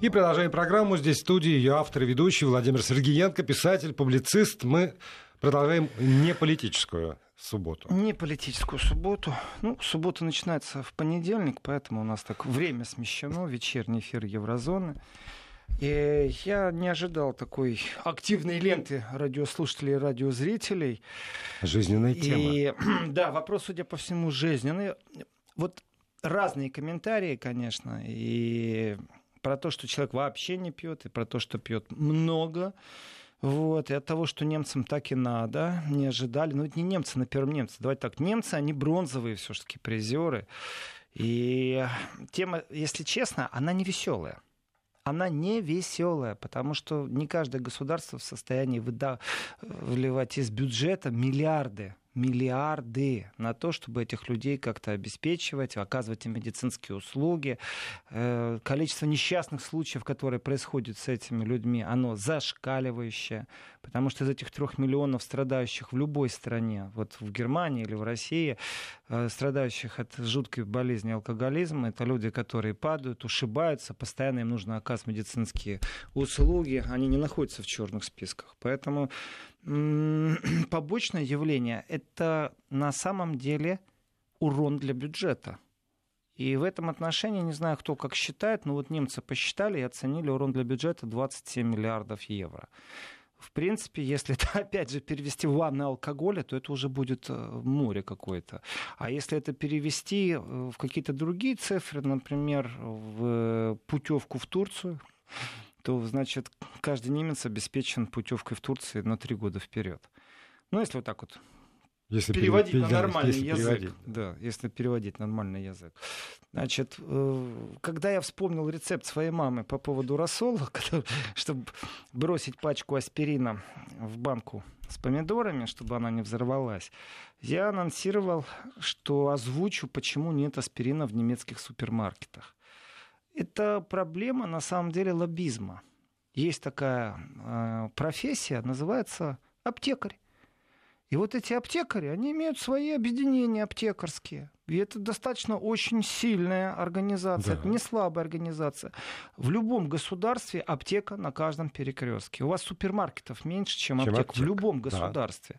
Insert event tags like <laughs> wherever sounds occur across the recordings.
И продолжаем программу. Здесь в студии ее автор и ведущий Владимир Сергеенко, писатель, публицист. Мы продолжаем не политическую субботу. Не политическую субботу. Ну, суббота начинается в понедельник, поэтому у нас так время смещено, вечерний эфир Еврозоны. И я не ожидал такой активной ленты радиослушателей и радиозрителей. Жизненная тема. И, <clears throat> да, вопрос, судя по всему, жизненный. Вот разные комментарии, конечно, и про то, что человек вообще не пьет, и про то, что пьет много. Вот, и от того, что немцам так и надо, не ожидали. Ну, это не немцы на первом немце. Давайте так, немцы, они бронзовые все-таки призеры. И тема, если честно, она не веселая она не веселая, потому что не каждое государство в состоянии выда- выливать из бюджета миллиарды миллиарды на то, чтобы этих людей как-то обеспечивать, оказывать им медицинские услуги. Э, количество несчастных случаев, которые происходят с этими людьми, оно зашкаливающее, потому что из этих трех миллионов страдающих в любой стране, вот в Германии или в России, э, страдающих от жуткой болезни алкоголизма, это люди, которые падают, ушибаются, постоянно им нужно оказывать медицинские услуги, они не находятся в черных списках. Поэтому <clears throat> побочное явление — это на самом деле урон для бюджета. И в этом отношении, не знаю, кто как считает, но вот немцы посчитали и оценили урон для бюджета 27 миллиардов евро. В принципе, если это, <laughs> опять же, перевести в ванны алкоголя, то это уже будет э, море какое-то. А если это перевести э, в какие-то другие цифры, например, в путевку в Турцию, то, значит, каждый немец обеспечен путевкой в Турцию на три года вперед. Ну, если вот так вот если переводить пере... на нормальный если язык. Переводить. Да, если переводить на нормальный язык. Значит, э, когда я вспомнил рецепт своей мамы по поводу рассола, <laughs> чтобы бросить пачку аспирина в банку с помидорами, чтобы она не взорвалась, я анонсировал, что озвучу, почему нет аспирина в немецких супермаркетах это проблема на самом деле лоббизма. Есть такая э, профессия, называется аптекарь. И вот эти аптекари, они имеют свои объединения аптекарские. И это достаточно очень сильная организация, да. это не слабая организация. В любом государстве аптека на каждом перекрестке. У вас супермаркетов меньше, чем, чем аптек. аптека. В любом государстве.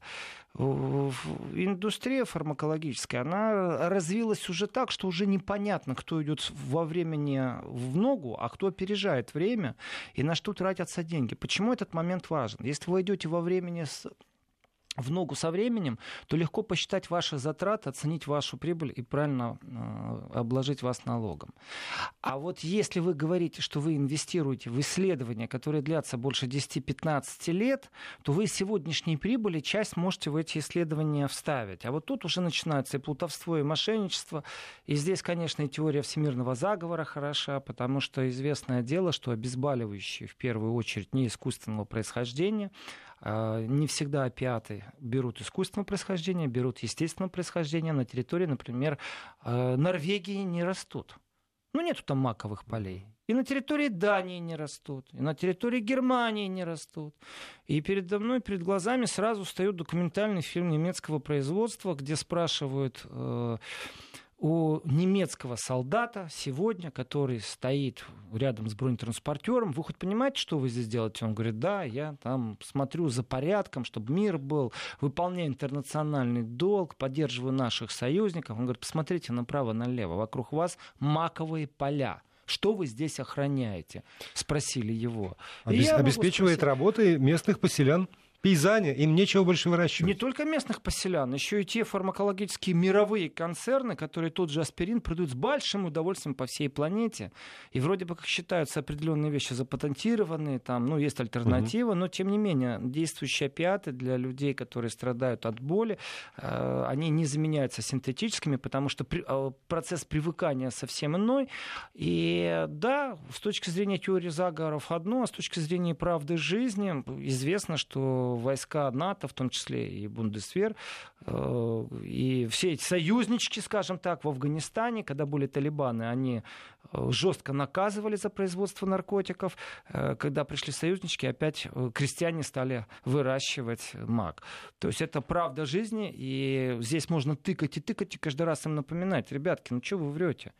Да. Индустрия фармакологическая, она развилась уже так, что уже непонятно, кто идет во времени в ногу, а кто опережает время и на что тратятся деньги. Почему этот момент важен? Если вы идете во времени с в ногу со временем, то легко посчитать ваши затраты, оценить вашу прибыль и правильно э, обложить вас налогом. А вот если вы говорите, что вы инвестируете в исследования, которые длятся больше 10-15 лет, то вы сегодняшней прибыли часть можете в эти исследования вставить. А вот тут уже начинается и плутовство, и мошенничество. И здесь, конечно, и теория всемирного заговора хороша, потому что известное дело, что обезболивающие в первую очередь не искусственного происхождения, не всегда опиаты берут искусственного происхождения, берут естественного происхождения. На территории, например, а, Норвегии не растут. Ну, нету там маковых полей. И на территории Дании не растут, и на территории Германии не растут. И передо мной, перед глазами сразу встает документальный фильм немецкого производства, где спрашивают э, у немецкого солдата сегодня, который стоит рядом с бронетранспортером, вы хоть понимаете, что вы здесь делаете? Он говорит, да, я там смотрю за порядком, чтобы мир был, выполняю интернациональный долг, поддерживаю наших союзников. Он говорит, посмотрите направо-налево, вокруг вас маковые поля. Что вы здесь охраняете? Спросили его. Обес- обеспечивает работой местных поселян пейзане, им нечего больше выращивать. Не только местных поселян, еще и те фармакологические мировые концерны, которые тот же аспирин продают с большим удовольствием по всей планете. И вроде бы как считаются определенные вещи запатентированные, там, ну, есть альтернатива, угу. но тем не менее действующие опиаты для людей, которые страдают от боли, э, они не заменяются синтетическими, потому что при, э, процесс привыкания совсем иной. И да, с точки зрения теории заговоров одно, а с точки зрения правды жизни известно, что войска НАТО, в том числе и Бундесвер, э, и все эти союзнички, скажем так, в Афганистане, когда были талибаны, они э, жестко наказывали за производство наркотиков. Э, когда пришли союзнички, опять крестьяне стали выращивать мак. То есть это правда жизни, и здесь можно тыкать и тыкать, и каждый раз им напоминать, ребятки, ну что вы врете?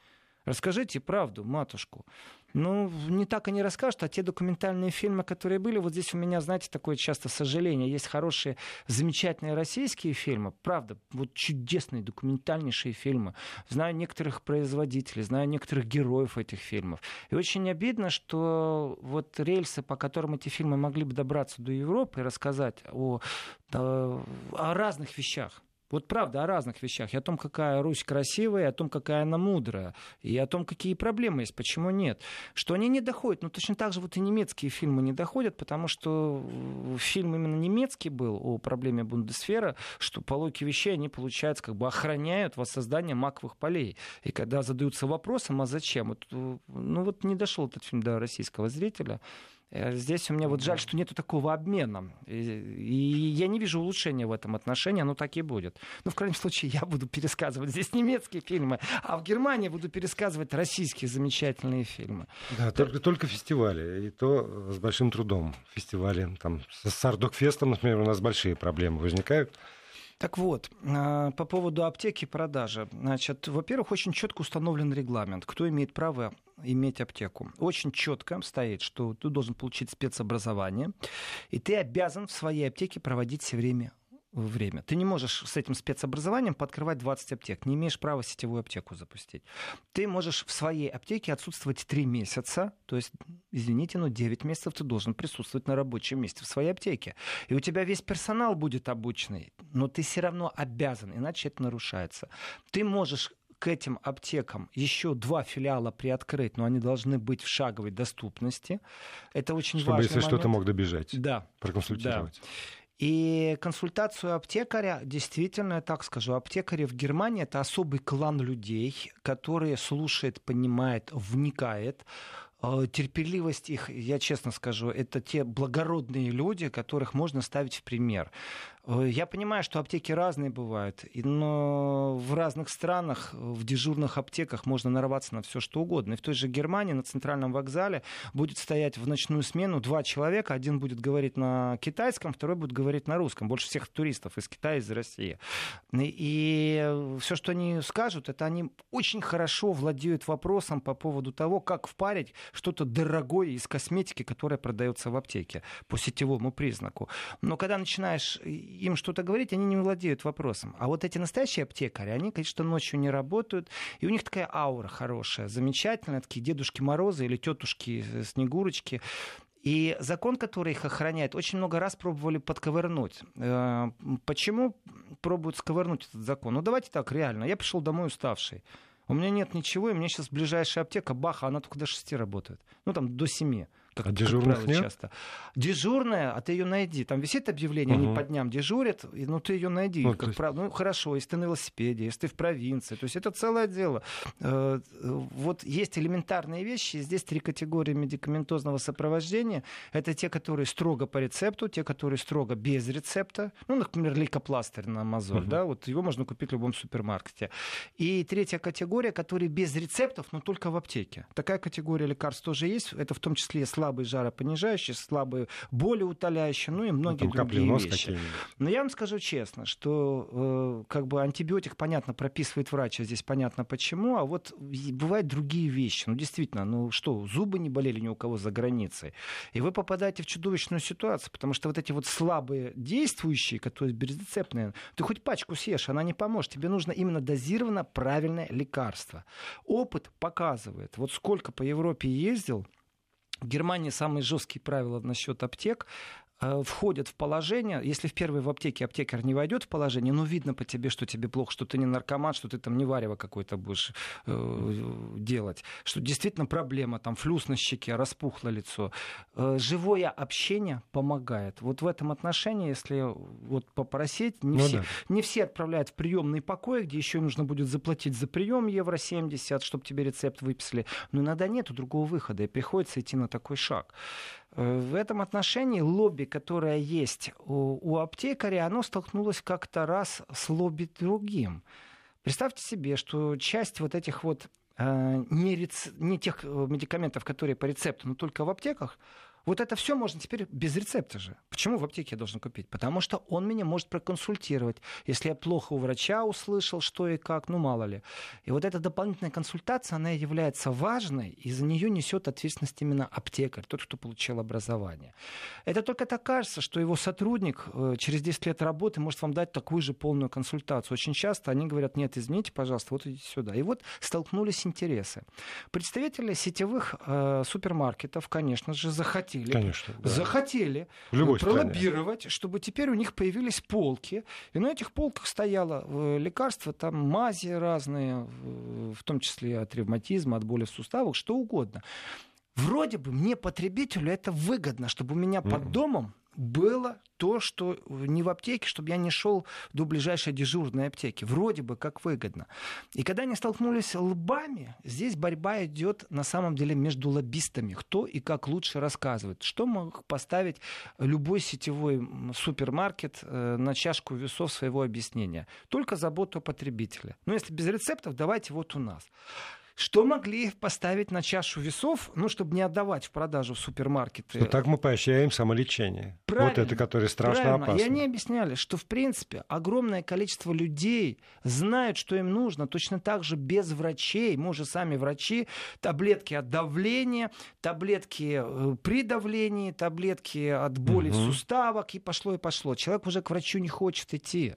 Расскажите правду, матушку. Ну, не так они расскажут, а те документальные фильмы, которые были, вот здесь у меня, знаете, такое часто сожаление. Есть хорошие, замечательные российские фильмы, правда, вот чудесные документальнейшие фильмы. Знаю некоторых производителей, знаю некоторых героев этих фильмов. И очень обидно, что вот рельсы, по которым эти фильмы могли бы добраться до Европы и рассказать о, о разных вещах, вот правда о разных вещах. И о том, какая Русь красивая, и о том, какая она мудрая. И о том, какие проблемы есть, почему нет. Что они не доходят. Ну, точно так же вот и немецкие фильмы не доходят, потому что фильм именно немецкий был о проблеме Бундесфера, что по вещей они, получается, как бы охраняют воссоздание маковых полей. И когда задаются вопросом, а зачем? Вот, ну вот не дошел этот фильм до российского зрителя. Э, здесь у меня вот жаль, что нету такого обмена. И, и я не вижу улучшения в этом отношении, оно так и будет. Но в крайнем случае я буду пересказывать здесь немецкие фильмы, а в Германии буду пересказывать российские замечательные фильмы. Да, только, только фестивали, и то с большим трудом. Фестивали, там, с Ардокфестом, например, у нас большие проблемы возникают. Так вот, а, по поводу аптеки продажи. Значит, во-первых, очень четко установлен регламент, кто имеет право иметь аптеку. Очень четко стоит, что ты должен получить спецобразование, и ты обязан в своей аптеке проводить все время время. Ты не можешь с этим спецобразованием подкрывать 20 аптек, не имеешь права сетевую аптеку запустить. Ты можешь в своей аптеке отсутствовать 3 месяца, то есть, извините, но 9 месяцев ты должен присутствовать на рабочем месте в своей аптеке. И у тебя весь персонал будет обученный, но ты все равно обязан, иначе это нарушается. Ты можешь к этим аптекам еще два филиала приоткрыть, но они должны быть в шаговой доступности. Это очень Чтобы, важно. если что-то мог добежать. Да. Проконсультировать. Да. И консультацию аптекаря, действительно, я так скажу, аптекари в Германии это особый клан людей, которые слушает, понимает, вникает Э, терпеливость их, я честно скажу, это те благородные люди, которых можно ставить в пример. Э, я понимаю, что аптеки разные бывают, но в разных странах, в дежурных аптеках можно нарваться на все что угодно. И в той же Германии на центральном вокзале будет стоять в ночную смену два человека. Один будет говорить на китайском, второй будет говорить на русском. Больше всех туристов из Китая, из России. И все, что они скажут, это они очень хорошо владеют вопросом по поводу того, как впарить что-то дорогое из косметики, которая продается в аптеке по сетевому признаку. Но когда начинаешь им что-то говорить, они не владеют вопросом. А вот эти настоящие аптекари, они, конечно, ночью не работают, и у них такая аура хорошая, замечательная, такие Дедушки Морозы или тетушки Снегурочки. И закон, который их охраняет, очень много раз пробовали подковырнуть. Э, почему пробуют сковырнуть этот закон? Ну, давайте так, реально. Я пришел домой уставший. У меня нет ничего, и мне сейчас ближайшая аптека, баха, она только до 6 работает. Ну, там, до 7. Как, а дежурных как правило, нет? часто. Дежурная, а ты ее найди. Там висит объявление, угу. они по дням дежурят, и, ну ты ее найди. Ну, как есть... прав... ну хорошо, если ты на велосипеде, если ты в провинции. То есть это целое дело. Э, вот есть элементарные вещи. Здесь три категории медикаментозного сопровождения. Это те, которые строго по рецепту, те, которые строго без рецепта. Ну, например, лейкопластырь на мозоль. Угу. Да, вот его можно купить в любом супермаркете. И третья категория, которые без рецептов, но только в аптеке. Такая категория лекарств тоже есть. Это в том числе слабый жаропонижающий, слабый болеутоляющий, ну и многие ну, другие вещи. Но я вам скажу честно, что э, как бы антибиотик, понятно, прописывает врач, а здесь понятно почему, а вот бывают другие вещи. Ну, действительно, ну что, зубы не болели ни у кого за границей. И вы попадаете в чудовищную ситуацию, потому что вот эти вот слабые действующие, которые безрецептные, ты хоть пачку съешь, она не поможет. Тебе нужно именно дозированно правильное лекарство. Опыт показывает, вот сколько по Европе ездил, в Германии самые жесткие правила насчет аптек. Э, входят в положение, если в первой в аптеке аптекарь не войдет в положение, ну, видно по тебе, что тебе плохо, что ты не наркоман, что ты там не варево какое-то будешь э, делать, что действительно проблема, там, флюс на щеке, распухло лицо. Э, живое общение помогает. Вот в этом отношении, если вот попросить, не, ну, все, да. не все отправляют в приемный покой, где еще нужно будет заплатить за прием евро 70, чтобы тебе рецепт выписали. Но иногда нет другого выхода, и приходится идти на такой шаг. Э, в этом отношении лобби, которое есть у, у аптекаря, оно столкнулось как-то раз с лобби другим. Представьте себе, что часть вот этих вот э, не, рец... не тех э, медикаментов, которые по рецепту, но только в аптеках, Вот это все можно теперь без рецепта же. Почему в аптеке я должен купить? Потому что он меня может проконсультировать. Если я плохо у врача услышал, что и как, ну мало ли. И вот эта дополнительная консультация, она является важной, и за нее несет ответственность именно аптекарь, тот, кто получил образование. Это только так кажется, что его сотрудник э, через 10 лет работы может вам дать такую же полную консультацию. Очень часто они говорят, нет, извините, пожалуйста, вот идите сюда. И вот столкнулись интересы. Представители сетевых э, супермаркетов, конечно же, захотели захотели, Конечно, да. захотели В пролоббировать, стране. чтобы теперь у них появились полки, и на этих полках стояло э, лекарства, там мази разные, в том числе от ревматизма, от боли в суставах, что угодно. Вроде бы мне, потребителю, это выгодно, чтобы у меня mm-hmm. под домом было то, что не в аптеке, чтобы я не шел до ближайшей дежурной аптеки. Вроде бы как выгодно. И когда они столкнулись лбами, здесь борьба идет на самом деле между лоббистами. Кто и как лучше рассказывает. Что мог поставить любой сетевой супермаркет э, на чашку весов своего объяснения? Только заботу о потребителе. Но если без рецептов, давайте вот у нас. Что могли поставить на чашу весов, ну, чтобы не отдавать в продажу в супермаркеты? Что так мы поощряем самолечение. Правильно, вот это, которое страшно правильно. опасно. И они объясняли, что, в принципе, огромное количество людей знают, что им нужно. Точно так же без врачей, мы уже сами врачи, таблетки от давления, таблетки э, при давлении, таблетки от боли угу. суставок, и пошло, и пошло. Человек уже к врачу не хочет идти.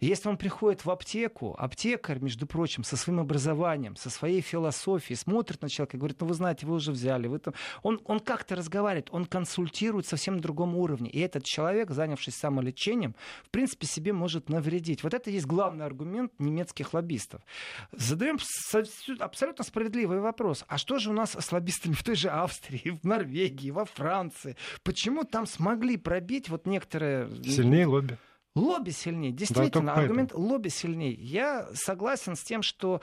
Если он приходит в аптеку, аптекарь, между прочим, со своим образованием, со своей философией, смотрит на человека и говорит, ну вы знаете, вы уже взяли. Вы там... Он, он как-то разговаривает, он консультирует совсем на другом уровне. И этот человек, занявшись самолечением, в принципе, себе может навредить. Вот это есть главный аргумент немецких лоббистов. Задаем абсолютно справедливый вопрос. А что же у нас с лоббистами в той же Австрии, в Норвегии, во Франции? Почему там смогли пробить вот некоторые... Сильнее лобби. Лобби сильнее. Действительно, да, аргумент лобби сильнее. Я согласен с тем, что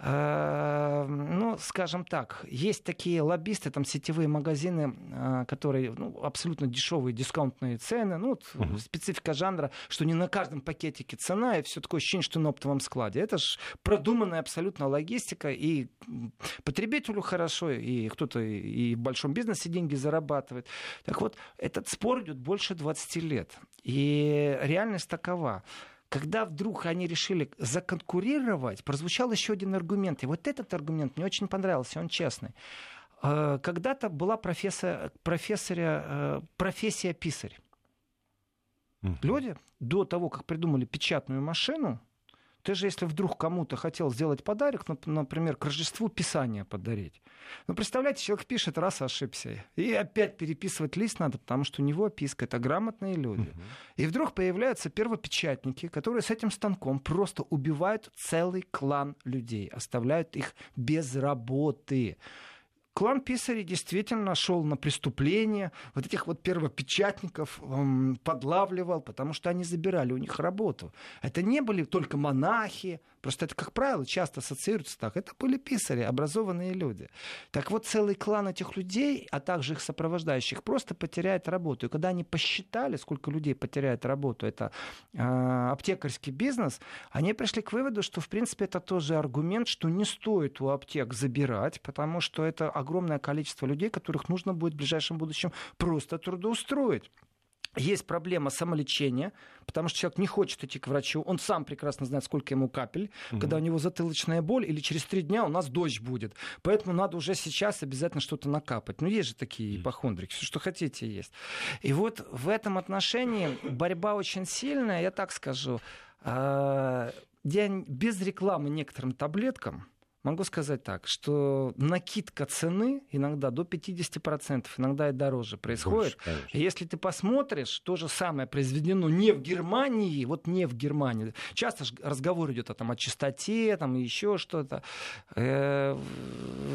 Э, ну, скажем так, есть такие лоббисты, там сетевые магазины, э, которые ну, абсолютно дешевые дисконтные цены. Ну, вот uh-huh. специфика жанра, что не на каждом пакетике цена, и все такое ощущение, что на оптовом складе. Это же продуманная абсолютно логистика, и потребителю хорошо, и кто-то и в большом бизнесе деньги зарабатывает. Так вот, этот спор идет больше 20 лет. И реальность такова. Когда вдруг они решили законкурировать, прозвучал еще один аргумент. И вот этот аргумент мне очень понравился, он честный. Э, когда-то была профессор, профессоря, э, профессия писарь. Люди до того, как придумали печатную машину, ты же, если вдруг кому-то хотел сделать подарок, например, к Рождеству писание подарить. Ну, представляете, человек пишет, раз ошибся. И опять переписывать лист надо, потому что у него описка. Это грамотные люди. Угу. И вдруг появляются первопечатники, которые с этим станком просто убивают целый клан людей, оставляют их без работы. Клан Писарей действительно шел на преступление, вот этих вот первопечатников эм, подлавливал, потому что они забирали у них работу. Это не были только монахи, Просто это, как правило, часто ассоциируется так. Это были писари, образованные люди. Так вот, целый клан этих людей, а также их сопровождающих, просто потеряет работу. И когда они посчитали, сколько людей потеряет работу, это э, аптекарский бизнес, они пришли к выводу, что, в принципе, это тоже аргумент, что не стоит у аптек забирать, потому что это огромное количество людей, которых нужно будет в ближайшем будущем просто трудоустроить. Есть проблема самолечения, потому что человек не хочет идти к врачу, он сам прекрасно знает, сколько ему капель, угу. когда у него затылочная боль, или через три дня у нас дождь будет. Поэтому надо уже сейчас обязательно что-то накапать. Ну, есть же такие ипохондрики, все, что хотите, есть. И вот в этом отношении борьба очень сильная, я так скажу. А, без рекламы некоторым таблеткам, Могу сказать так, что накидка цены иногда до 50%, иногда и дороже происходит. Больше, Если ты посмотришь, то же самое произведено не в Германии, вот не в Германии. Часто разговор идет о, там, о чистоте, там, еще что-то. Э,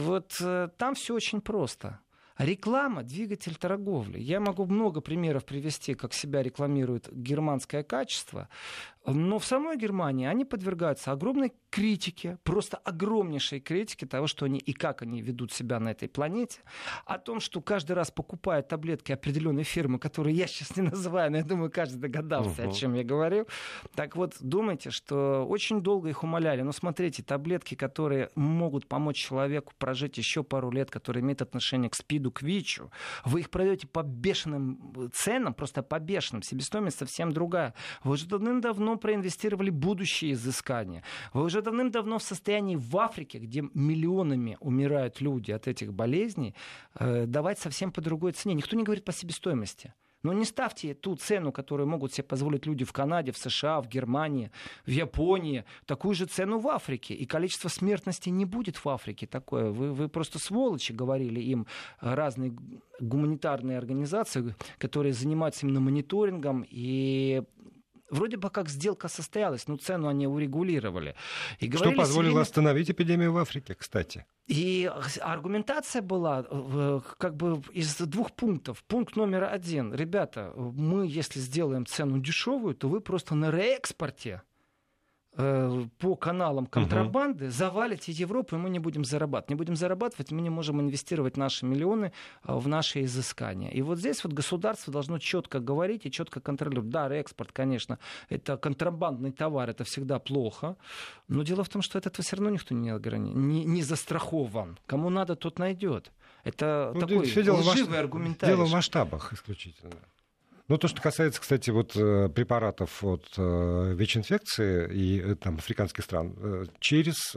вот э, там все очень просто. Реклама – двигатель торговли. Я могу много примеров привести, как себя рекламирует германское качество. Но в самой Германии они подвергаются огромной критике, просто огромнейшей критике того, что они и как они ведут себя на этой планете, о том, что каждый раз покупая таблетки определенной фирмы, которые я сейчас не называю, но я думаю, каждый догадался, uh-huh. о чем я говорю. Так вот, думайте, что очень долго их умоляли. Но смотрите, таблетки, которые могут помочь человеку прожить еще пару лет, которые имеют отношение к СПИДу, к ВИЧу, вы их продаете по бешеным ценам, просто по бешеным. Себестоимость совсем другая. Вы уже давным-давно проинвестировали будущие изыскания. Вы уже давным-давно в состоянии в Африке, где миллионами умирают люди от этих болезней, э, давать совсем по другой цене. Никто не говорит по себестоимости. Но не ставьте ту цену, которую могут себе позволить люди в Канаде, в США, в Германии, в Японии, такую же цену в Африке. И количество смертности не будет в Африке такое. Вы, вы просто сволочи, говорили им разные гуманитарные организации, которые занимаются именно мониторингом и вроде бы как сделка состоялась, но цену они урегулировали. И Что позволило себе... остановить эпидемию в Африке, кстати? И аргументация была как бы из двух пунктов. Пункт номер один. Ребята, мы если сделаем цену дешевую, то вы просто на реэкспорте Э, по каналам контрабанды, угу. завалите Европу, и мы не будем зарабатывать. Не будем зарабатывать, мы не можем инвестировать наши миллионы э, в наши изыскания. И вот здесь вот государство должно четко говорить и четко контролировать. Да, реэкспорт, конечно, это контрабандный товар, это всегда плохо. Но дело в том, что от этого все равно никто не, не, не застрахован. Кому надо, тот найдет. Это ну, такой лживый аргументарий. Дело в масштабах исключительно. Ну, то, что касается, кстати, вот э, препаратов от э, ВИЧ-инфекции и э, там, африканских стран, через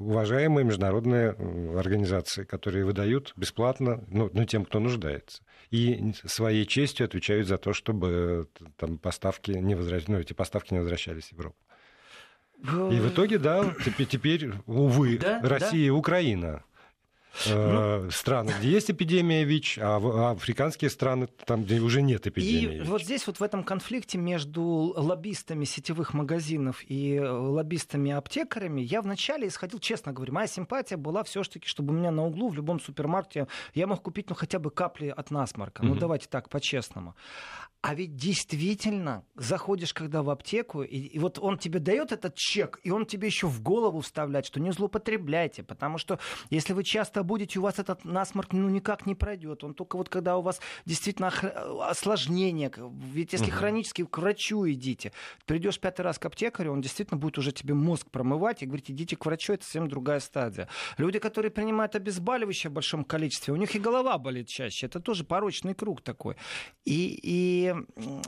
уважаемые международные организации, которые выдают бесплатно ну, ну, тем, кто нуждается. И своей честью отвечают за то, чтобы там, поставки не возвращались, ну, эти поставки не возвращались в Европу. И в итоге, да, теперь, теперь увы, да, Россия да. и Украина ну, страны, где есть эпидемия ВИЧ, а, а африканские страны, там, где уже нет эпидемии. И ВИЧ. вот здесь вот в этом конфликте между лоббистами сетевых магазинов и э, лоббистами-аптекарями я вначале исходил, честно говоря, моя симпатия была все-таки, чтобы у меня на углу в любом супермаркете я мог купить ну хотя бы капли от насморка. Ну давайте так, по-честному. А ведь действительно, заходишь когда в аптеку, и, и вот он тебе дает этот чек, и он тебе еще в голову вставляет, что не злоупотребляйте, потому что если вы часто будете, у вас этот насморк ну, никак не пройдет. Он только вот когда у вас действительно осложнение, ведь если угу. хронически к врачу идите, придешь пятый раз к аптекарю, он действительно будет уже тебе мозг промывать и говорить, идите к врачу, это совсем другая стадия. Люди, которые принимают обезболивающее в большом количестве, у них и голова болит чаще, это тоже порочный круг такой. И, и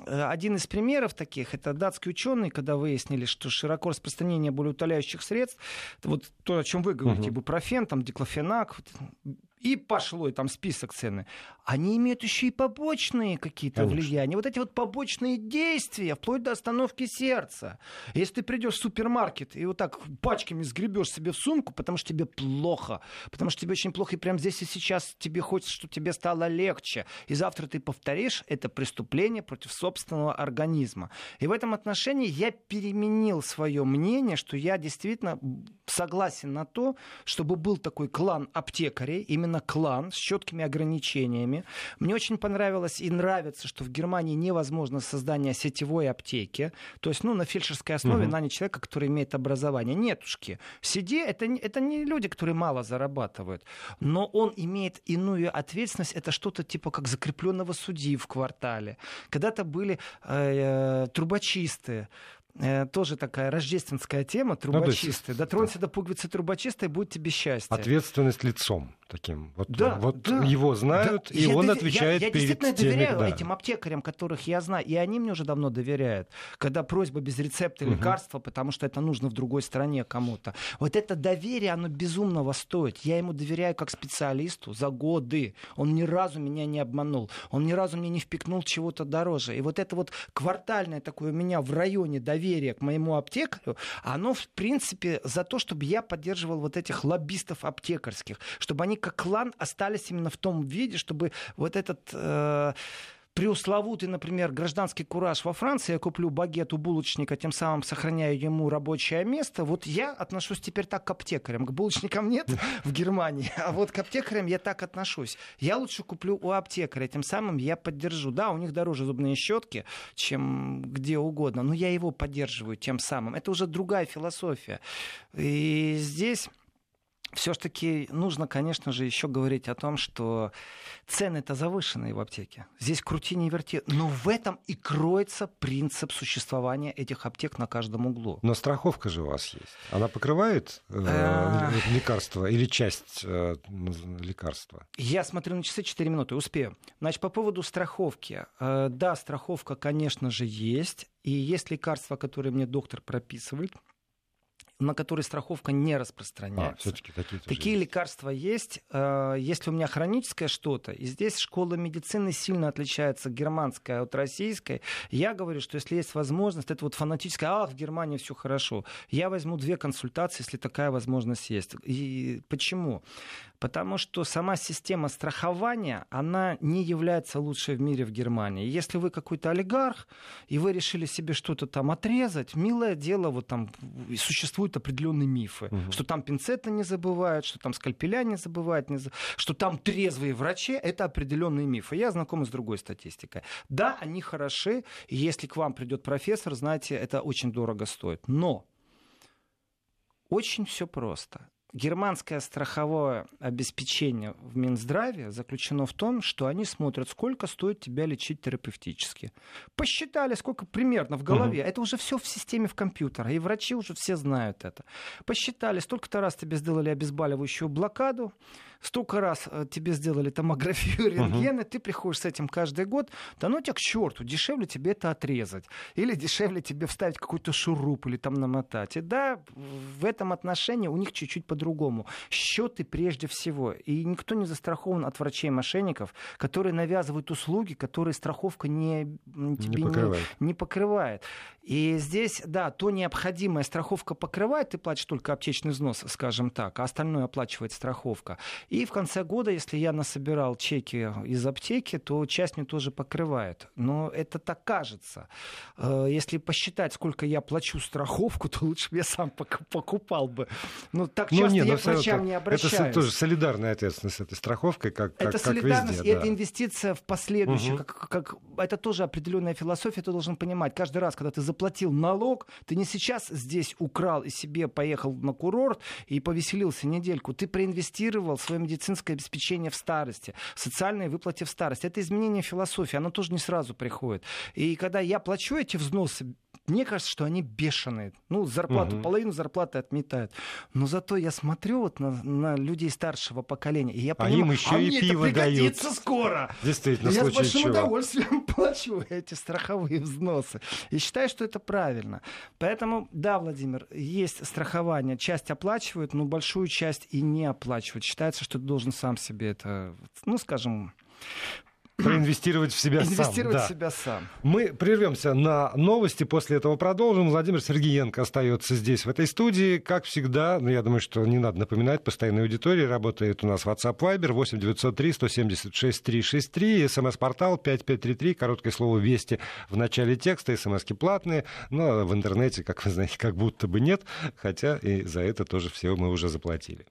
один из примеров таких, это датские ученые, когда выяснили, что широко распространение болеутоляющих средств, вот то, о чем вы говорите, угу. бупрофен, там, диклофенак, и пошло, и там список цены. Они имеют еще и побочные какие-то влияния. Вот эти вот побочные действия, вплоть до остановки сердца. Если ты придешь в супермаркет и вот так пачками сгребешь себе в сумку, потому что тебе плохо, потому что тебе очень плохо, и прямо здесь и сейчас тебе хочется, чтобы тебе стало легче, и завтра ты повторишь, это преступление против собственного организма. И в этом отношении я переменил свое мнение, что я действительно согласен на то, чтобы был такой клан аптекарей, именно клан с четкими ограничениями. Мне очень понравилось и нравится, что в Германии невозможно создание сетевой аптеки. То есть, ну, на фельдшерской основе угу. нанять человека, который имеет образование. Нетушки. Сиди, это, это не люди, которые мало зарабатывают. Но он имеет иную ответственность. Это что-то типа как закрепленного судьи в квартале. Когда-то были э, трубочисты, Э, тоже такая рождественская тема, трубочисты. Ну, Дотронься да. до пуговицы трубочистой, будет тебе счастье. Ответственность лицом таким. Вот, да, вот да, его знают, да. и я он дов... отвечает я, я перед действительно теми, доверяю да. этим аптекарям, которых я знаю, и они мне уже давно доверяют. Когда просьба без рецепта угу. лекарства, потому что это нужно в другой стране кому-то. Вот это доверие, оно безумного стоит. Я ему доверяю как специалисту за годы. Он ни разу меня не обманул. Он ни разу мне не впикнул чего-то дороже. И вот это вот квартальное такое у меня в районе доверие доверие к моему аптекарю, оно, в принципе, за то, чтобы я поддерживал вот этих лоббистов аптекарских, чтобы они как клан остались именно в том виде, чтобы вот этот... Э, преусловутый, например, гражданский кураж во Франции, я куплю багет у булочника, тем самым сохраняю ему рабочее место, вот я отношусь теперь так к аптекарям. К булочникам нет в Германии, а вот к аптекарям я так отношусь. Я лучше куплю у аптекаря, тем самым я поддержу. Да, у них дороже зубные щетки, чем где угодно, но я его поддерживаю тем самым. Это уже другая философия. И здесь все-таки нужно, конечно же, еще говорить о том, что цены-то завышенные в аптеке. Здесь крути не верти. Но в этом и кроется принцип существования этих аптек на каждом углу. Но страховка же у вас есть. Она покрывает э, а. лекарства или часть э, лекарства? Я смотрю на часы 4 минуты, успею. Значит, по поводу страховки. Э, да, страховка, конечно же, есть. И есть лекарства, которые мне доктор прописывает на которые страховка не распространяется. А, такие, такие лекарства есть. Э, если у меня хроническое что-то, и здесь школа медицины сильно отличается германская от российской, я говорю, что если есть возможность, это вот фанатическое, а, в Германии все хорошо, я возьму две консультации, если такая возможность есть. И почему? Потому что сама система страхования, она не является лучшей в мире в Германии. Если вы какой-то олигарх, и вы решили себе что-то там отрезать, милое дело, вот там существуют определенные мифы, угу. что там пинцеты не забывают, что там скальпеля не забывают, не за... что там трезвые врачи, это определенные мифы. Я знаком с другой статистикой. Да, они хороши, и если к вам придет профессор, знаете, это очень дорого стоит. Но очень все просто германское страховое обеспечение в Минздраве заключено в том, что они смотрят, сколько стоит тебя лечить терапевтически. Посчитали, сколько примерно в голове. Угу. Это уже все в системе в компьютера. И врачи уже все знают это. Посчитали, столько-то раз тебе сделали обезболивающую блокаду, столько раз э, тебе сделали томографию, <laughs> рентген, uh-huh. ты приходишь с этим каждый год, да ну тебя к черту, дешевле тебе это отрезать. Или дешевле тебе вставить какой-то шуруп или там намотать. И да, в этом отношении у них чуть-чуть по-другому. Счеты прежде всего. И никто не застрахован от врачей-мошенников, которые навязывают услуги, которые страховка не, тебе не, покрывает. Не, не покрывает. И здесь, да, то необходимое страховка покрывает, ты платишь только аптечный взнос, скажем так, а остальное оплачивает страховка. И в конце года, если я насобирал чеки из аптеки, то часть мне тоже покрывает. Но это так кажется. Э, если посчитать, сколько я плачу страховку, <laughs> то лучше бы я сам покупал бы. Но так ну, часто не, я к врачам это, не обращаюсь. Это тоже солидарная ответственность этой страховкой, как, как, это как солидарность, везде. И да. это инвестиция в последующее. Угу. Как, как, это тоже определенная философия, ты должен понимать. Каждый раз, когда ты заплатил налог, ты не сейчас здесь украл и себе поехал на курорт и повеселился недельку. Ты проинвестировал своим медицинское обеспечение в старости, социальные выплаты в старости. Это изменение философии, оно тоже не сразу приходит. И когда я плачу эти взносы, мне кажется, что они бешеные. Ну, зарплату, угу. половину зарплаты отметают. Но зато я смотрю вот на, на людей старшего поколения, и я понимаю, а им еще а и мне пиво это пригодится дают. скоро. Действительно, я с большим чего. удовольствием <laughs> плачу эти страховые взносы. И считаю, что это правильно. Поэтому, да, Владимир, есть страхование. Часть оплачивают, но большую часть и не оплачивают. Считается, что ты должен сам себе это, ну, скажем, проинвестировать в себя Инвестировать сам. В себя сам. Мы прервемся на новости, после этого продолжим. Владимир Сергеенко остается здесь, в этой студии. Как всегда, ну, я думаю, что не надо напоминать, постоянной аудитории работает у нас WhatsApp Viber 8 903 176 363, смс-портал 5533, короткое слово «Вести» в начале текста, смс-ки платные, но в интернете, как вы знаете, как будто бы нет, хотя и за это тоже все мы уже заплатили.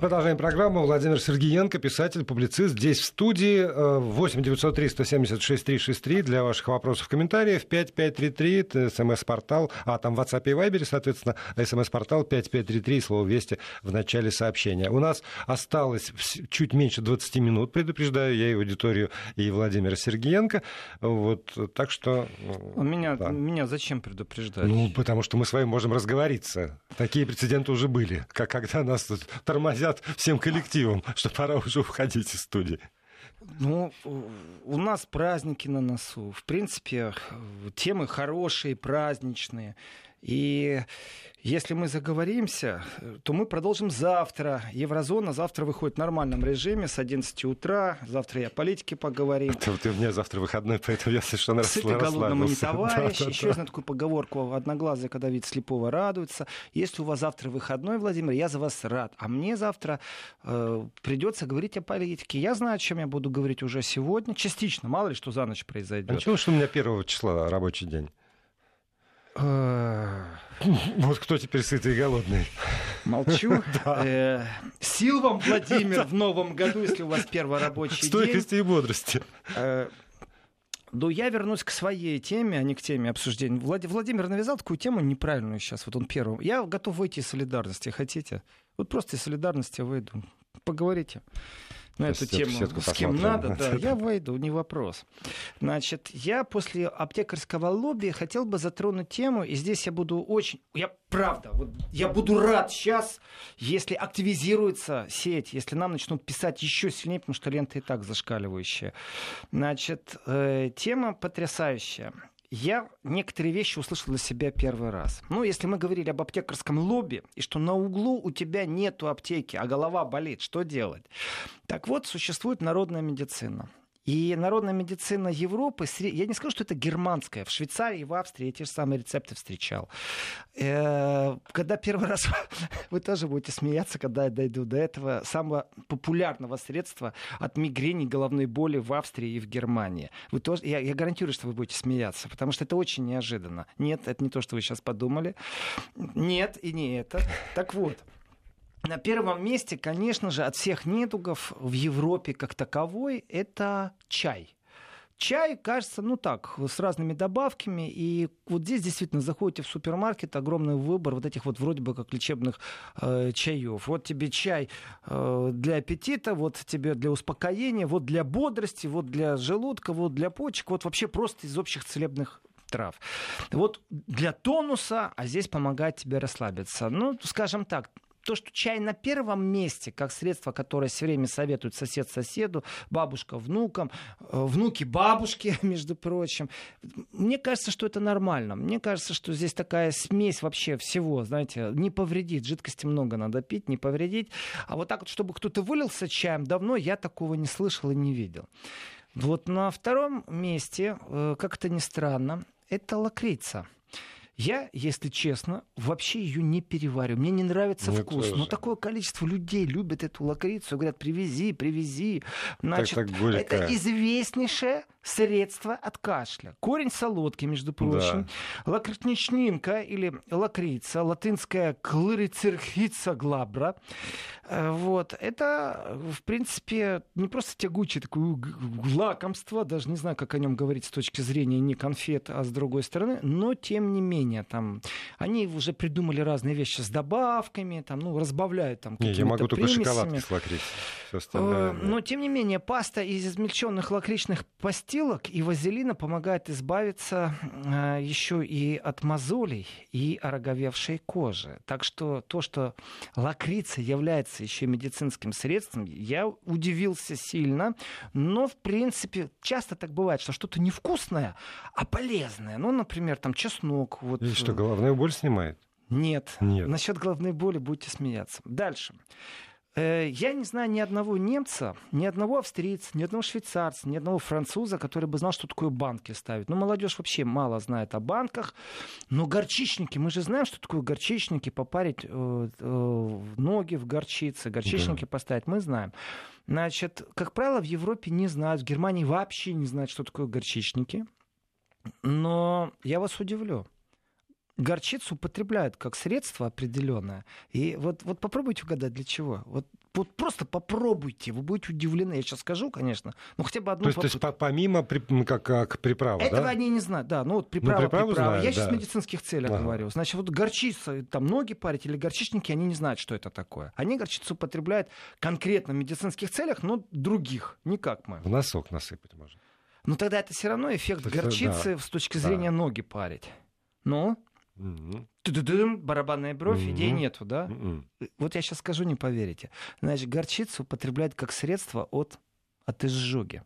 Продолжаем программу. Владимир Сергеенко, писатель, публицист, здесь в студии. 8 903 176 363 для ваших вопросов, комментариев. 5533, смс-портал, а там в WhatsApp и Viber, соответственно, смс-портал 5533, слово «Вести» в начале сообщения. У нас осталось чуть меньше 20 минут, предупреждаю я и аудиторию, и Владимира Сергеенко. Вот, так что... У меня, да. меня зачем предупреждать? Ну, потому что мы с вами можем разговориться. Такие прецеденты уже были, как когда нас тут тормозят всем коллективом, что пора уже уходить из студии. Ну, у нас праздники на носу. В принципе, темы хорошие, праздничные. И если мы заговоримся, то мы продолжим завтра. Еврозона завтра выходит в нормальном режиме с 11 утра. Завтра я о политике поговорим. Это, вот у меня завтра выходной, <laughs> поэтому я совершенно Сытый голодному не товарищ. Да, да, Еще да. я знаю такую поговорку. Одноглазый, когда видит слепого, радуется. Если у вас завтра выходной, Владимир, я за вас рад. А мне завтра э, придется говорить о политике. Я знаю, о чем я буду говорить уже сегодня. Частично. Мало ли, что за ночь произойдет. А ничего, что у меня первого числа рабочий день? Вот кто теперь сытый и голодный? Молчу. <laughs> Э, сил вам, Владимир, в новом году, если у вас первый рабочий день. Стойкости и бодрости. Э, но я вернусь к своей теме, а не к теме обсуждения. Владимир навязал такую тему неправильную сейчас. Вот он первым. Я готов выйти из солидарности. Хотите? Вот просто из солидарности выйду. Поговорите на эту тему с кем надо, да, <laughs> я войду, не вопрос. Значит, я после аптекарского лобби хотел бы затронуть тему, и здесь я буду очень, я правда, вот я буду рад сейчас, если активизируется сеть, если нам начнут писать еще сильнее, потому что лента и так зашкаливающая. Значит, э, тема потрясающая я некоторые вещи услышал для себя первый раз. Ну, если мы говорили об аптекарском лобби, и что на углу у тебя нету аптеки, а голова болит, что делать? Так вот, существует народная медицина. И народная медицина Европы, я не скажу, что это германская. В Швейцарии и в Австрии я те же самые рецепты встречал. Э, когда первый раз, <laughs> вы тоже будете смеяться, когда я дойду до этого, самого популярного средства от мигрени головной боли в Австрии и в Германии. Вы тоже, я, я гарантирую, что вы будете смеяться, потому что это очень неожиданно. Нет, это не то, что вы сейчас подумали. Нет, и не это. Так вот, на первом месте, конечно же, от всех недугов в Европе как таковой, это чай. Чай, кажется, ну так, с разными добавками. И вот здесь действительно заходите в супермаркет, огромный выбор вот этих вот вроде бы как лечебных э, чаев. Вот тебе чай э, для аппетита, вот тебе для успокоения, вот для бодрости, вот для желудка, вот для почек, вот вообще просто из общих целебных трав. Вот для тонуса, а здесь помогает тебе расслабиться. Ну, скажем так, то, что чай на первом месте, как средство, которое все время советует сосед соседу, бабушка внукам, э, внуки бабушке, <laughs> между прочим, мне кажется, что это нормально. Мне кажется, что здесь такая смесь вообще всего, знаете, не повредит. Жидкости много надо пить, не повредить. А вот так вот, чтобы кто-то вылился чаем, давно я такого не слышал и не видел. Вот на втором месте, э, как то ни странно, это лакрица. Я, если честно, вообще ее не переварю. Мне не нравится Мне вкус. Тоже. Но такое количество людей любят эту лакрицу. Говорят, привези, привези. Значит, так, так это известнейшая средство от кашля. Корень солодки, между прочим. Да. Лакритничнинка или лакрица, латинская кларицерхица глабра. Э, вот. Это, в принципе, не просто тягучее такое лакомство, даже не знаю, как о нем говорить с точки зрения не конфет, а с другой стороны, но тем не менее, там, они уже придумали разные вещи с добавками, там, ну, разбавляют там не, Я могу примесями. только шоколадки с лакрицей. Э, но, тем не менее, паста из измельченных лакричных постелей подстилок и вазелина помогает избавиться э, еще и от мозолей и ороговевшей кожи. Так что то, что лакрица является еще медицинским средством, я удивился сильно. Но, в принципе, часто так бывает, что что-то невкусное, а полезное. Ну, например, там чеснок. Вот. И что, головная боль снимает? Нет. Нет. Насчет головной боли будете смеяться. Дальше. Э, я не знаю ни одного немца, ни одного австрийца, ни одного швейцарца, ни одного француза, который бы знал, что такое банки ставить. Ну, молодежь вообще мало знает о банках. Но горчичники, мы же знаем, что такое горчичники, попарить э, э, ноги в горчице, горчичники да. поставить, мы знаем. Значит, как правило, в Европе не знают, в Германии вообще не знают, что такое горчичники. Но я вас удивлю горчицу употребляют как средство определенное. И вот, вот попробуйте угадать, для чего. Вот, вот просто попробуйте, вы будете удивлены. Я сейчас скажу, конечно, но хотя бы одну... То есть, то есть помимо ну, как, как приправа, Этого да? они не знают, да. Ну вот приправа, ну, приправа. Знают, Я да. сейчас в медицинских целях ага. говорю. Значит, вот горчица, там ноги парить или горчичники, они не знают, что это такое. Они горчицу употребляют конкретно в медицинских целях, но других, не как мы. В носок насыпать можно. Но тогда это все равно эффект это, горчицы да. с точки зрения да. ноги парить. Ну, Угу. Барабанная бровь, угу. идей нету, да? Угу. Вот я сейчас скажу, не поверите. Значит, горчицу употребляют как средство от, от изжоги.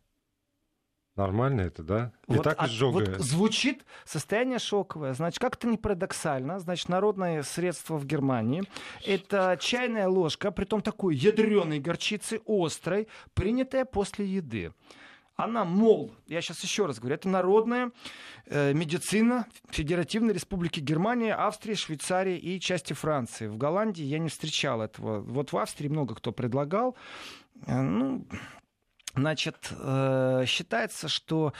Нормально это, да? И вот, так изжогая. Вот звучит состояние шоковое. Значит, как-то не парадоксально. Значит, народное средство в Германии — это чайная ложка, при том такой ядреной горчицы, острой, принятая после еды. Она, мол, я сейчас еще раз говорю, это народная э, медицина Федеративной Республики Германия, Австрии, Швейцарии и части Франции. В Голландии я не встречал этого. Вот в Австрии много кто предлагал. Э, ну, Значит, э, считается, что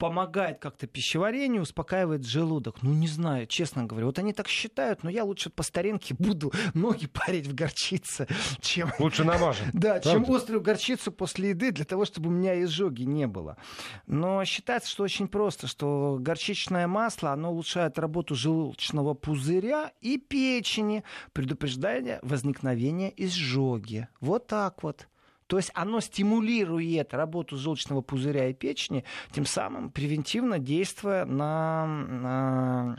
помогает как-то пищеварению, успокаивает желудок. Ну, не знаю, честно говоря. Вот они так считают, но я лучше по старинке буду ноги <laughs> парить в горчице, чем... Лучше намажем. <laughs> Да, чем острую горчицу после еды, для того, чтобы у меня изжоги не было. Но считается, что очень просто, что горчичное масло, оно улучшает работу желудочного пузыря и печени, предупреждая возникновение изжоги. Вот так вот. То есть оно стимулирует работу желчного пузыря и печени, тем самым превентивно действуя на, на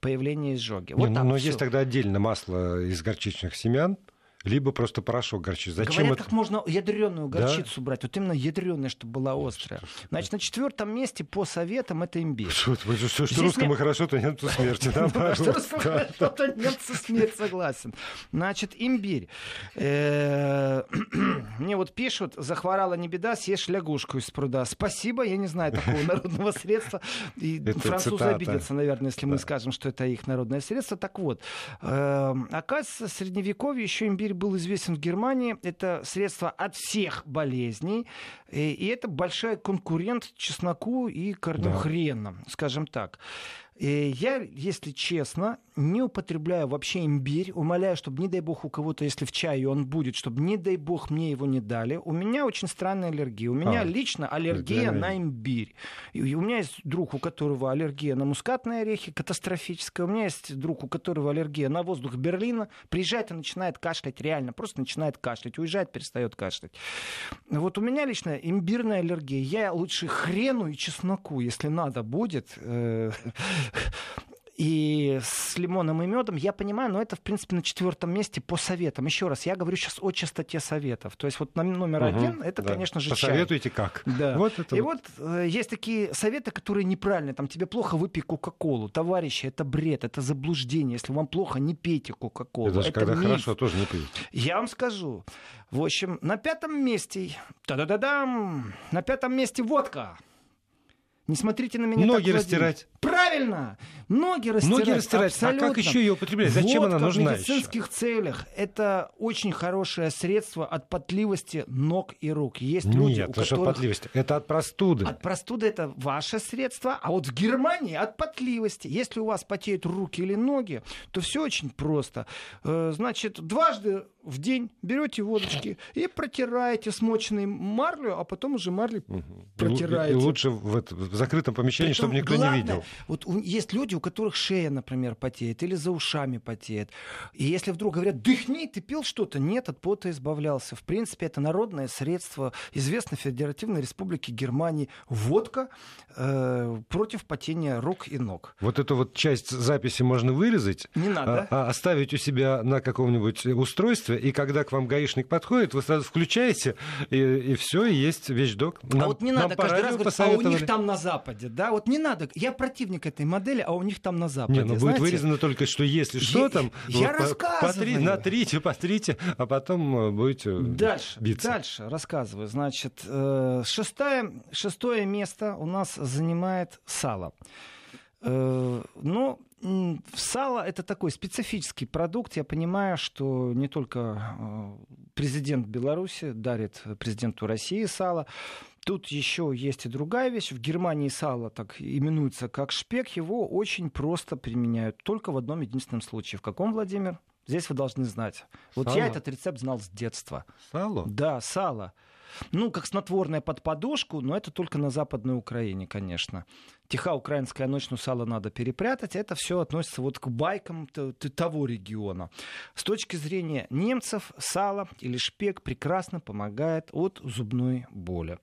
появление изжоги. Вот Не, но есть тогда отдельно масло из горчичных семян, либо просто порошок горчицы. Зачем Говорят, это? как можно ядреную горчицу да? брать. Вот именно ядреная, чтобы была острая. Значит, на четвертом месте по советам это имбирь. Что, что, что русскому хорошо, то нет смерти. Что русскому хорошо, то нет смерть, согласен. Значит, имбирь. Э, <clears throat> мне вот пишут, захворала не беда, съешь лягушку из пруда. Спасибо, я не знаю такого <laughs> народного средства. И французы обидятся, наверное, если мы скажем, что это их народное средство. Так вот, э, оказывается, в средневековье еще имбирь теперь был известен в Германии. Это средство от всех болезней. И это большой конкурент чесноку и корню да. хрена, скажем так. И я, если честно, не употребляю вообще имбирь. Умоляю, чтобы, не дай бог, у кого-то, если в чае он будет, чтобы, не дай бог, мне его не дали. У меня очень странная аллергия. У меня а, лично аллергия на имбирь. И у меня есть друг, у которого аллергия на мускатные орехи катастрофическая. У меня есть друг, у которого аллергия на воздух Берлина. Приезжает и начинает кашлять реально. Просто начинает кашлять. Уезжает, перестает кашлять. Вот у меня лично имбирная аллергия. Я лучше хрену и чесноку, если надо будет, э, и с лимоном и медом, я понимаю, но это, в принципе, на четвертом месте по советам. Еще раз, я говорю сейчас о частоте советов. То есть вот номер угу, один, это, да. конечно же, Посоветуйте чай. как. Да. Вот это и вот, вот э, есть такие советы, которые неправильные. Там тебе плохо, выпей Кока-Колу. Товарищи, это бред, это заблуждение. Если вам плохо, не пейте Кока-Колу. Это, это когда миф. хорошо, тоже не пейте. Я вам скажу. В общем, на пятом месте, та-да-да-дам, на пятом месте водка. Не смотрите на меня Ноги так, растирать. Правильно! Ноги растирать. Ноги растирать. Абсолютно. А как еще ее употреблять? Зачем Водка она нужна в медицинских еще? целях. Это очень хорошее средство от потливости ног и рук. Есть Нет, люди, у это которых... от потливости. Это от простуды. От простуды это ваше средство, а вот в Германии от потливости. Если у вас потеют руки или ноги, то все очень просто. Э, значит, дважды в день берете водочки и протираете смоченной марлю, а потом уже марлей угу. протираете. И, лучше в, это, закрытом помещении, Причем, чтобы никто главное, не видел. Вот есть люди, у которых шея, например, потеет или за ушами потеет. И если вдруг говорят, дыхни, ты пил что-то? Нет, от пота избавлялся. В принципе, это народное средство, известно в Федеративной Республике Германии. Водка э, против потения рук и ног. Вот эту вот часть записи можно вырезать. Не надо. А, а оставить у себя на каком-нибудь устройстве, и когда к вам гаишник подходит, вы сразу включаете, и, и все, и есть вещдок. Нам, а вот не надо каждый раз говорить, а у них там на Западе, да? Вот не надо. Я противник этой модели, а у них там на Западе. Не, ну будет вырезано только, что если что там, я вот, рассказываю. Потри, натрите, потрите, а потом э, будете дальше, биться. Дальше рассказываю. Значит, э, шестое, шестое место у нас занимает сало. Э, ну, сало это такой специфический продукт. Я понимаю, что не только президент Беларуси дарит президенту России сало, Тут еще есть и другая вещь. В Германии сало так именуется как шпек. Его очень просто применяют. Только в одном единственном случае. В каком, Владимир? Здесь вы должны знать. Вот сало? я этот рецепт знал с детства. Сало? Да, сало. Ну, как снотворное под подушку, но это только на Западной Украине, конечно. Тиха украинская ночь, но сало надо перепрятать. Это все относится вот к байкам того региона. С точки зрения немцев, сало или шпек прекрасно помогает от зубной боли.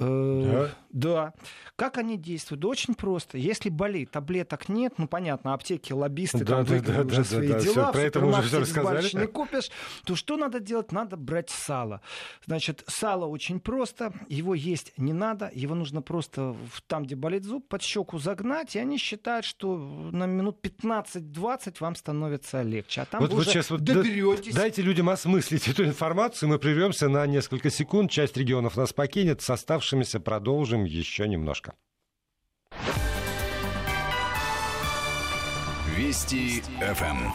Э, да? да. Как они действуют? Да очень просто. Если болит, таблеток нет, ну понятно, аптеки, лоббисты да, там да, да, уже да, свои да, дела, все, про это уже все рассказали. не купишь, то что надо делать? Надо брать сало. Значит, сало очень просто, его есть не надо, его нужно просто там, где болит зуб, под щеку загнать, и они считают, что на минут 15-20 вам становится легче. А там вот, вы вот сейчас вот доберетесь. Дайте людям осмыслить <laughs> эту информацию, мы прервемся на несколько секунд, часть регионов нас покинет, с оставшимися продолжим еще немножко. Вести ФМ.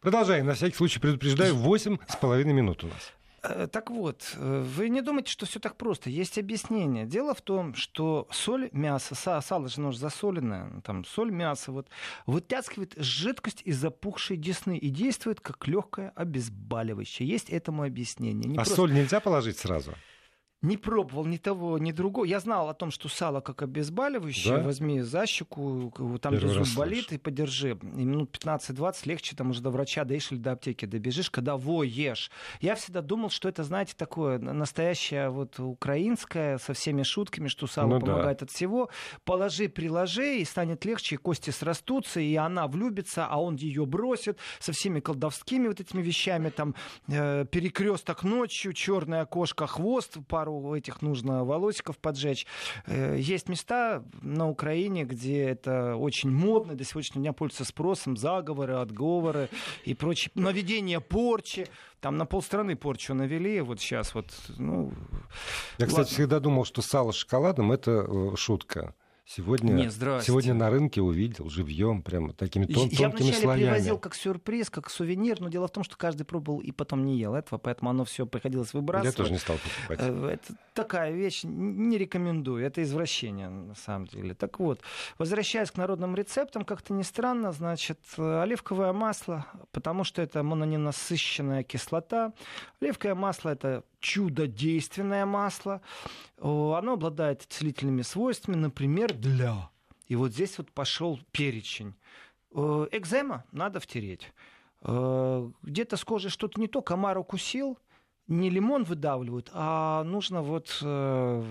Продолжаем. На всякий случай предупреждаю, 8 с половиной минут у нас. Э, так вот, э, вы не думайте, что все так просто. Есть объяснение. Дело в том, что соль, мясо, сало же оно же засоленное, там соль, мясо, вот, вытаскивает жидкость из запухшей десны и действует как легкое обезболивающее. Есть этому объяснение. Не а просто... соль нельзя положить сразу? Не пробовал ни того, ни другого. Я знал о том, что сало как обезболивающее. Да? Возьми за щеку, там, Первый где зуб болит, слышу. и подержи. И минут 15-20 легче, там уже до врача доишь или до аптеки добежишь, когда воешь. Я всегда думал, что это, знаете, такое настоящее вот украинское, со всеми шутками, что сало ну, помогает да. от всего. Положи, приложи, и станет легче, и кости срастутся, и она влюбится, а он ее бросит со всеми колдовскими вот этими вещами, там, э, перекресток ночью, черное окошко, хвост, пару пару этих нужно волосиков поджечь. Э, есть места на Украине, где это очень модно, до сегодняшнего дня пользуется спросом, заговоры, отговоры и прочее, наведение порчи. Там на полстраны порчу навели, вот сейчас вот, ну... Я, кстати, ладно. всегда думал, что сало с шоколадом — это э, шутка. Сегодня, Нет, сегодня на рынке увидел живьем, прямо такими тон, Я тонкими вначале слоями. привозил как сюрприз, как сувенир, но дело в том, что каждый пробовал и потом не ел этого, поэтому оно все приходилось выбрасывать. Я тоже не стал покупать. Э, это такая вещь, не рекомендую, это извращение на самом деле. Так вот, возвращаясь к народным рецептам, как-то не странно, значит, оливковое масло, потому что это мононенасыщенная кислота. Оливковое масло это чудодейственное масло. Оно обладает целительными свойствами, например, для. И вот здесь вот пошел перечень. Экзема надо втереть. Где-то с кожей что-то не то, комар укусил, не лимон выдавливают, а нужно вот э,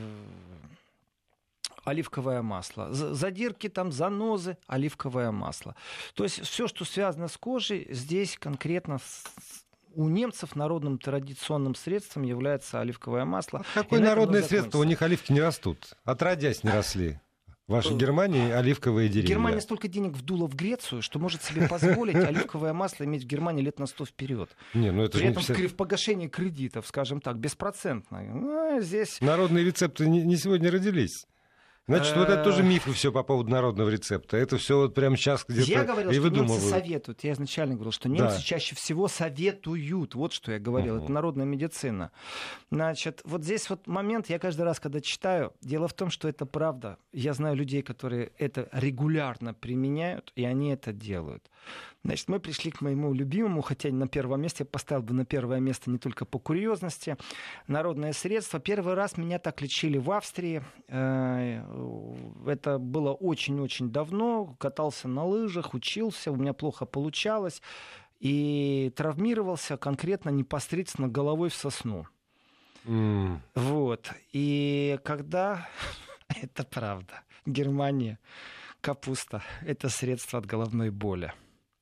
оливковое масло. Задирки, там, занозы, оливковое масло. То есть все, что связано с кожей, здесь конкретно у немцев народным традиционным средством является оливковое масло. А какое народное средство? У них оливки не растут. Отродясь не росли. В вашей Германии оливковые деревья. Германия столько денег вдула в Грецию, что может себе позволить оливковое масло иметь в Германии лет на сто вперед. Не, ну это При этом все... в погашении кредитов, скажем так, беспроцентное. Ну, а здесь... Народные рецепты не сегодня родились. Значит, вот это тоже э. мифы все по поводу народного рецепта. Это все вот прямо сейчас где-то Я говорил, и что немцы советуют. Я изначально говорил, что немцы да. чаще всего советуют. Вот что я говорил. Угу. Это народная медицина. Значит, вот здесь вот момент, я каждый раз, когда читаю, дело в том, что это правда. Я знаю людей, которые это регулярно применяют, и они это делают. Значит, мы пришли к моему любимому, хотя на первом месте я поставил бы на первое место не только по курьезности. Народное средство. Первый раз меня так лечили в Австрии. Э, это было очень-очень давно. Катался на лыжах, учился, у меня плохо получалось. И травмировался конкретно непосредственно головой в сосну. Mm. Вот. И когда... <laughs> это правда. Германия. Капуста. Это средство от головной боли.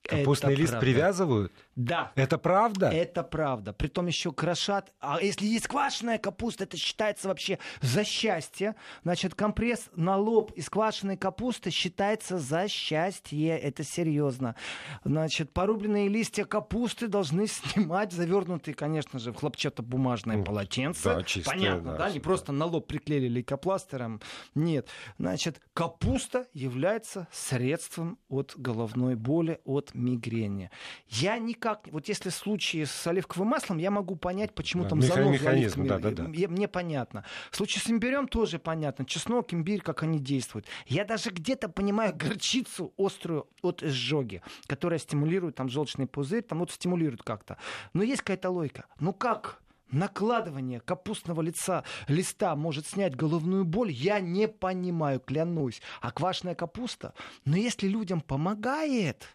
Капустный это лист правда. привязывают? Да. Это правда? Это правда. Притом еще крошат. А если есть квашеная капуста, это считается вообще за счастье. Значит, компресс на лоб из квашеной капусты считается за счастье. Это серьезно. Значит, порубленные листья капусты должны <laughs> снимать, завернутые, конечно же, в хлопчатобумажное полотенце. Да, чистое, Понятно, да? да? Не просто на лоб приклеили лейкопластырем. Нет. Значит, капуста является средством от головной боли, от мигрени. Я никак, вот если в случае с оливковым маслом, я могу понять, почему да, там занозы механизм, да, да, да. Мне понятно. В случае с имбирем тоже понятно. Чеснок, имбирь, как они действуют. Я даже где-то понимаю горчицу острую от изжоги, которая стимулирует там желчный пузырь, там вот стимулирует как-то. Но есть какая-то логика. Ну как? накладывание капустного лица, листа может снять головную боль, я не понимаю, клянусь. А квашеная капуста? Но если людям помогает,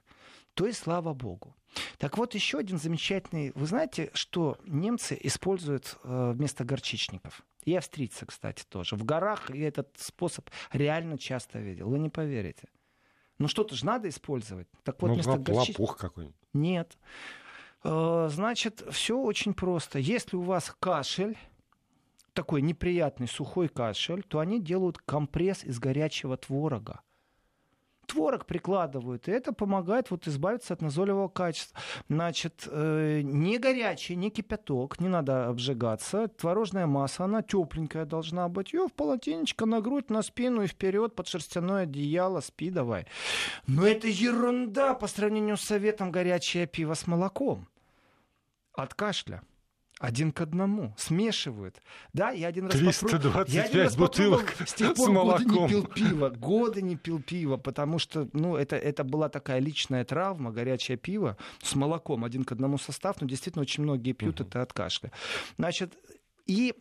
то и слава богу. Так вот, еще один замечательный... Вы знаете, что немцы используют э, вместо горчичников? И австрийцы, кстати, тоже. В горах я этот способ реально часто видел. Вы не поверите. Ну что-то же надо использовать. Так вот, ну, вместо горчичников... лопух какой-нибудь. Нет. Э, Значит, все очень просто. Если у вас кашель, такой неприятный сухой кашель, то они делают компресс из горячего творога. Творог прикладывают, и это помогает вот избавиться от назойливого качества. Значит, э, не горячий, не кипяток, не надо обжигаться. Творожная масса, она тепленькая должна быть. Ее в полотенечко на грудь, на спину и вперед под шерстяное одеяло, спи давай. Но это ерунда по сравнению с советом горячее пиво с молоком. От кашля. Один к одному. Смешивают. Да, я один раз попробовал- я один 325 раз бутылок С тех с пор годы не молоком. пил пиво. Годы не пил пиво, потому что, ну, это, это была такая личная травма, горячее пиво с молоком. Один к одному состав, но действительно очень многие пьют это от кашля. Значит, и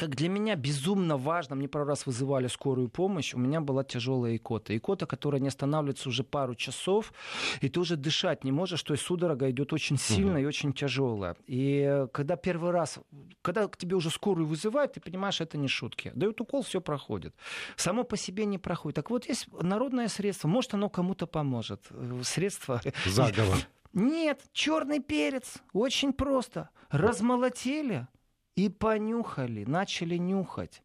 как для меня безумно важно, мне пару раз вызывали скорую помощь, у меня была тяжелая икота. Икота, которая не останавливается уже пару часов, и ты уже дышать не можешь, то есть судорога идет очень сильно и очень тяжелая. И э, когда первый раз, когда к тебе уже скорую вызывают, ты понимаешь, это не шутки. Дают укол, все проходит. Само по себе не проходит. Так вот, есть народное средство, может, оно кому-то поможет. Э, Средство... Заговор. Нет, черный перец. Очень просто. Размолотили и понюхали, начали нюхать.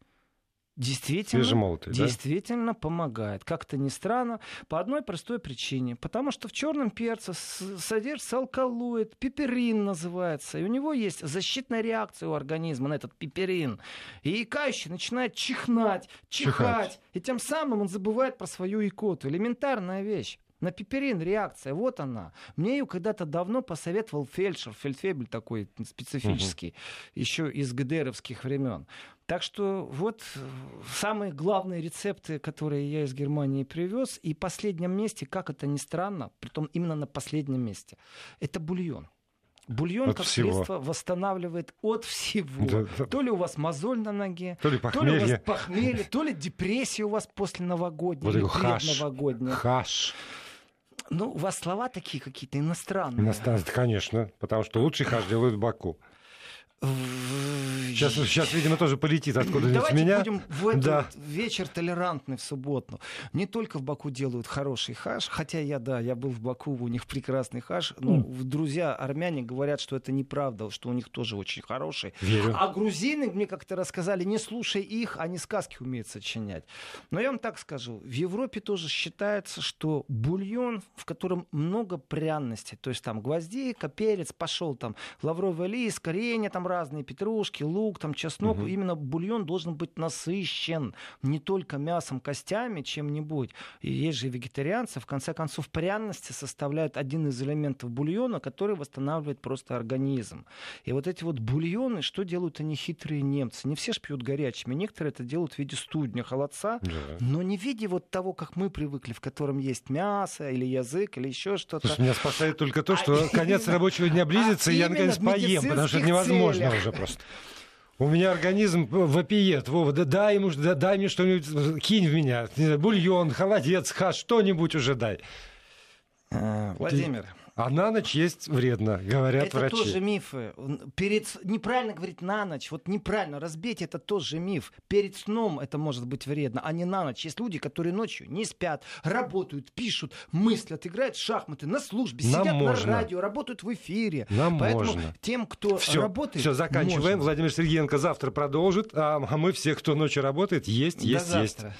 Действительно, Свежемолотый, да? действительно помогает. Как-то ни странно, по одной простой причине. Потому что в черном перце содержится алкалоид, пиперин называется. И у него есть защитная реакция у организма на этот пиперин. И икающий начинает чихнать, чихать. Чихать. И тем самым он забывает про свою икоту. Элементарная вещь. На пиперин реакция, вот она. Мне ее когда-то давно посоветовал фельдшер, фельдфебель такой специфический, еще из ГДРовских времен. Так что вот э, самые главные рецепты, которые я из Германии привез. И в последнем месте, как это ни странно, притом именно на последнем месте, это бульон. Бульон От как всего. средство восстанавливает от всего. Да, да. То ли у вас мозоль на ноге, То ли то ли у вас похмелье. похмелье, то ли депрессия у вас после новогодней Вот или хаш. предновогодняя. Хаш. Ну, у вас слова такие какие-то иностранные. Иностранцы, конечно, потому что лучший хаш делают в Баку. Сейчас, сейчас, видимо, тоже полетит откуда-нибудь Давайте меня. будем в этот Да. вечер толерантный в субботу. Не только в Баку делают хороший хаш, хотя я, да, я был в Баку, у них прекрасный хаш. Но друзья армяне говорят, что это неправда, что у них тоже очень хороший. Верю. А грузины, мне как-то рассказали, не слушай их, они сказки умеют сочинять. Но я вам так скажу, в Европе тоже считается, что бульон, в котором много пряностей, то есть там гвоздика, перец, пошел там лавровый лист, коренья там разные, петрушки, лук, там чеснок, именно бульон должен быть насыщен не только мясом, костями, чем-нибудь. И есть же вегетарианцы, в конце концов, пряности составляют один из элементов бульона, который восстанавливает просто организм. И вот эти вот бульоны, что делают они хитрые немцы? Не все ж пьют горячими, некоторые это делают в виде студня, холодца, Да. но не в виде вот того, как мы привыкли, в котором есть мясо или язык или еще что-то. Меня спасает только то, что А конец именно- рабочего дня близится, а и я наконец поем, потому что это медицинских невозможно уже просто. У меня организм вопиет. Вова, да дай ему, да дай мне что-нибудь, кинь в меня. Бульон, холодец, хаш, что-нибудь уже дай. Э, Владимир, А на ночь есть вредно, говорят это врачи. тоже мифы. Перед... Неправильно говорить на ночь. Вот неправильно. Разбить это тоже миф. Перед сном это может быть вредно, а не на ночь. Есть люди, которые ночью не спят, работают, пишут, мыслят, играют в шахматы, на службе, Нам сидят можно. на радио, работают в эфире. Нам Поэтому можно. тем, кто Все, работает, все, заканчиваем. можно. Владимир Сергеенко завтра продолжит, а а мы все, кто ночью работает, есть, До есть, есть. завтра.